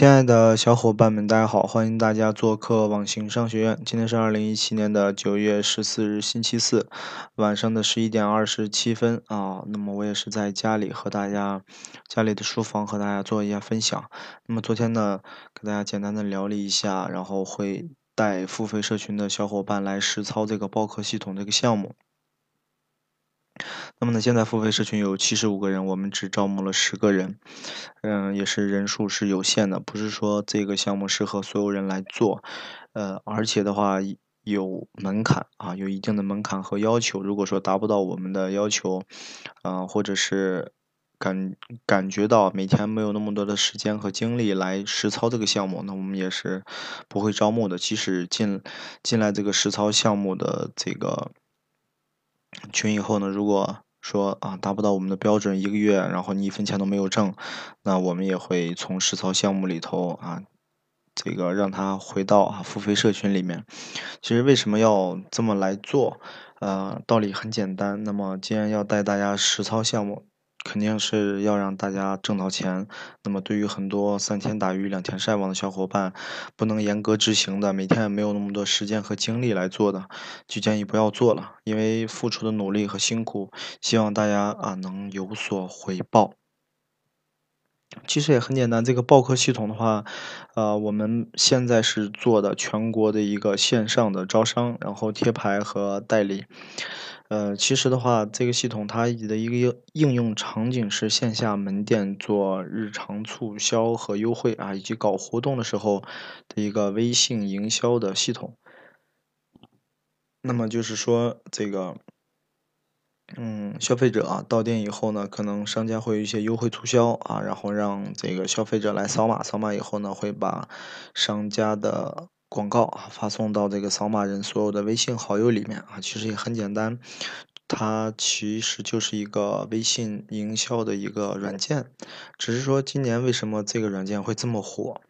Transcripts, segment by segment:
亲爱的小伙伴们，大家好！欢迎大家做客网行商学院。今天是二零一七年的九月十四日，星期四，晚上的十一点二十七分啊。那么我也是在家里和大家，家里的书房和大家做一下分享。那么昨天呢，给大家简单的聊了一下，然后会带付费社群的小伙伴来实操这个报课系统这个项目。那么呢，现在付费社群有七十五个人，我们只招募了十个人，嗯，也是人数是有限的，不是说这个项目适合所有人来做，呃，而且的话有门槛啊，有一定的门槛和要求。如果说达不到我们的要求，啊，或者是感感觉到每天没有那么多的时间和精力来实操这个项目，那我们也是不会招募的。即使进进来这个实操项目的这个。群以后呢，如果说啊达不到我们的标准，一个月然后你一分钱都没有挣，那我们也会从实操项目里头啊，这个让他回到啊付费社群里面。其实为什么要这么来做？呃，道理很简单。那么既然要带大家实操项目。肯定是要让大家挣到钱。那么，对于很多三天打鱼两天晒网的小伙伴，不能严格执行的，每天也没有那么多时间和精力来做的，就建议不要做了。因为付出的努力和辛苦，希望大家啊能有所回报。其实也很简单，这个报课系统的话，呃，我们现在是做的全国的一个线上的招商，然后贴牌和代理。呃，其实的话，这个系统它的一个应用场景是线下门店做日常促销和优惠啊，以及搞活动的时候的一个微信营销的系统。那么就是说这个。嗯，消费者啊到店以后呢，可能商家会有一些优惠促销啊，然后让这个消费者来扫码，扫码以后呢，会把商家的广告啊发送到这个扫码人所有的微信好友里面啊。其实也很简单，它其实就是一个微信营销的一个软件，只是说今年为什么这个软件会这么火？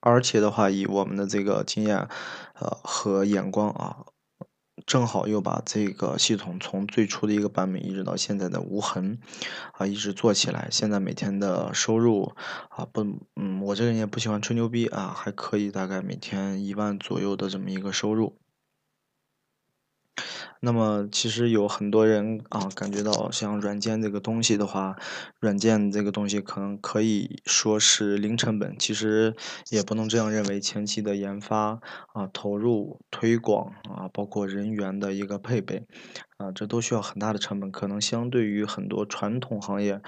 而且的话，以我们的这个经验呃和眼光啊。正好又把这个系统从最初的一个版本一直到现在的无痕，啊，一直做起来。现在每天的收入啊，不，嗯，我这个人也不喜欢吹牛逼啊，还可以，大概每天一万左右的这么一个收入。那么其实有很多人啊，感觉到像软件这个东西的话，软件这个东西可能可以说是零成本，其实也不能这样认为。前期的研发啊、投入、推广啊，包括人员的一个配备啊，这都需要很大的成本。可能相对于很多传统行业，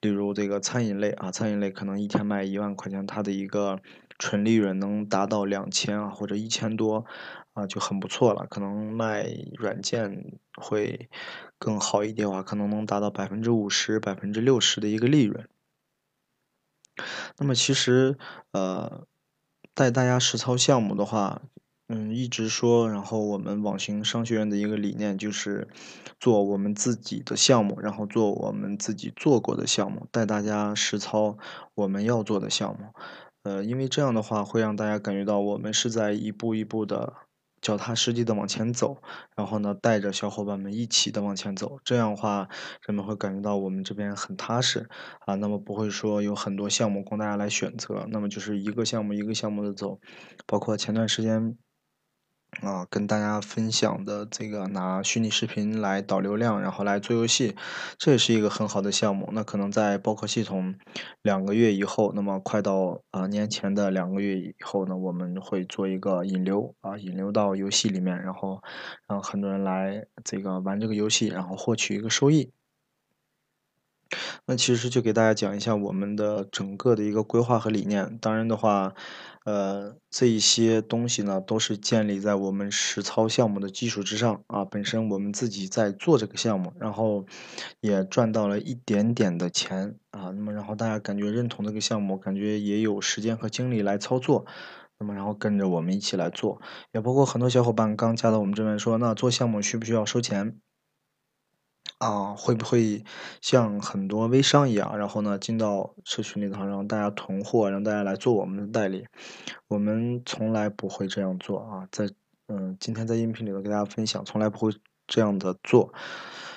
例如这个餐饮类啊，餐饮类可能一天卖一万块钱，它的一个纯利润能达到两千啊，或者一千多。啊，就很不错了。可能卖软件会更好一点的话，可能能达到百分之五十、百分之六十的一个利润。那么其实，呃，带大家实操项目的话，嗯，一直说，然后我们网行商学院的一个理念就是做我们自己的项目，然后做我们自己做过的项目，带大家实操我们要做的项目。呃，因为这样的话会让大家感觉到我们是在一步一步的。脚踏实地的往前走，然后呢，带着小伙伴们一起的往前走，这样的话，人们会感觉到我们这边很踏实啊。那么不会说有很多项目供大家来选择，那么就是一个项目一个项目的走，包括前段时间。啊，跟大家分享的这个拿虚拟视频来导流量，然后来做游戏，这也是一个很好的项目。那可能在包括系统两个月以后，那么快到啊年前的两个月以后呢，我们会做一个引流啊，引流到游戏里面，然后让很多人来这个玩这个游戏，然后获取一个收益。那其实就给大家讲一下我们的整个的一个规划和理念。当然的话，呃，这一些东西呢，都是建立在我们实操项目的基础之上啊。本身我们自己在做这个项目，然后也赚到了一点点的钱啊。那么，然后大家感觉认同这个项目，感觉也有时间和精力来操作，那么然后跟着我们一起来做。也包括很多小伙伴刚加到我们这边说，那做项目需不需要收钱？啊，会不会像很多微商一样，然后呢进到社群里头，让大家囤货，让大家来做我们的代理？我们从来不会这样做啊！在嗯，今天在音频里头给大家分享，从来不会这样的做。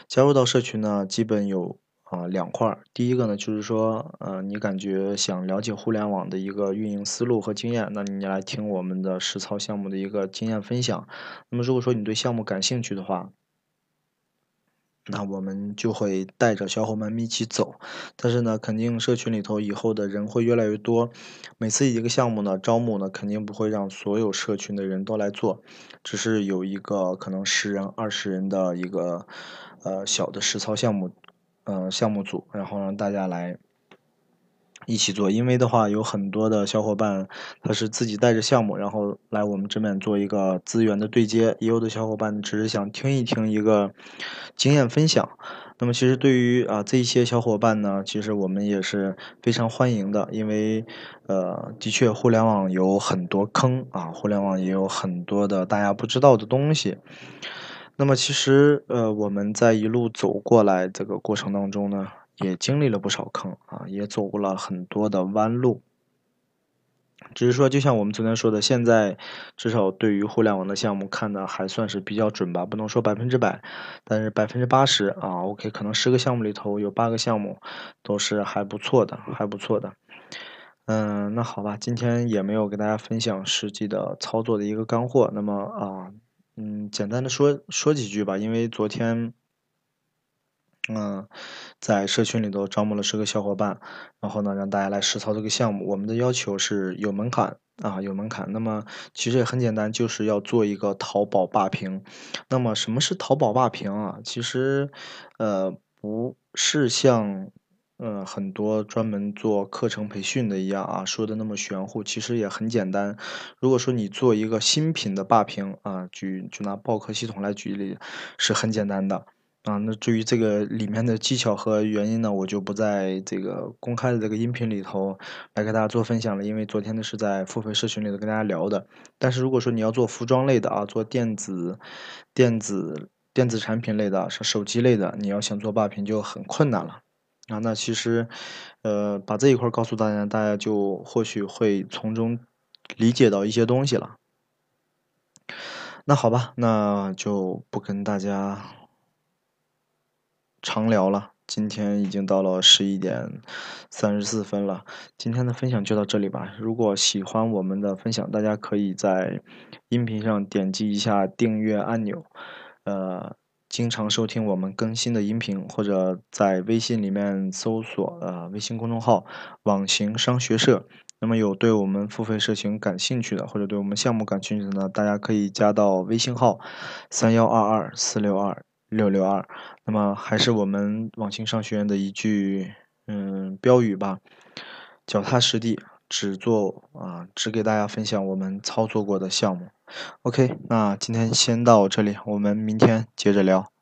加入到社群呢，基本有啊两块儿。第一个呢，就是说，呃，你感觉想了解互联网的一个运营思路和经验，那你来听我们的实操项目的一个经验分享。那么如果说你对项目感兴趣的话，那我们就会带着小伙伴们一起走，但是呢，肯定社群里头以后的人会越来越多，每次一个项目呢招募呢，肯定不会让所有社群的人都来做，只是有一个可能十人、二十人的一个呃小的实操项目，呃项目组，然后让大家来。一起做，因为的话有很多的小伙伴，他是自己带着项目，然后来我们这边做一个资源的对接。也有的小伙伴只是想听一听一个经验分享。那么其实对于啊这一些小伙伴呢，其实我们也是非常欢迎的，因为呃的确互联网有很多坑啊，互联网也有很多的大家不知道的东西。那么其实呃我们在一路走过来这个过程当中呢。也经历了不少坑啊，也走过了很多的弯路。只是说，就像我们昨天说的，现在至少对于互联网的项目看的还算是比较准吧，不能说百分之百，但是百分之八十啊，OK，可能十个项目里头有八个项目都是还不错的，还不错的。嗯，那好吧，今天也没有给大家分享实际的操作的一个干货，那么啊，嗯，简单的说说几句吧，因为昨天。嗯，在社群里头招募了十个小伙伴，然后呢，让大家来实操这个项目。我们的要求是有门槛啊，有门槛。那么其实也很简单，就是要做一个淘宝霸屏。那么什么是淘宝霸屏啊？其实，呃，不是像嗯很多专门做课程培训的一样啊，说的那么玄乎。其实也很简单。如果说你做一个新品的霸屏啊，举就拿报课系统来举例，是很简单的。啊，那至于这个里面的技巧和原因呢，我就不在这个公开的这个音频里头来给大家做分享了，因为昨天呢是在付费社群里头跟大家聊的。但是如果说你要做服装类的啊，做电子、电子、电子产品类的，是手机类的，你要想做霸屏就很困难了啊。那其实，呃，把这一块告诉大家，大家就或许会从中理解到一些东西了。那好吧，那就不跟大家。长聊了，今天已经到了十一点三十四分了。今天的分享就到这里吧。如果喜欢我们的分享，大家可以在音频上点击一下订阅按钮，呃，经常收听我们更新的音频，或者在微信里面搜索呃微信公众号“网行商学社”。那么有对我们付费社群感兴趣的，或者对我们项目感兴趣的呢，大家可以加到微信号三幺二二四六二。六六二，那么还是我们网信商学院的一句嗯标语吧，脚踏实地，只做啊，只给大家分享我们操作过的项目。OK，那今天先到这里，我们明天接着聊。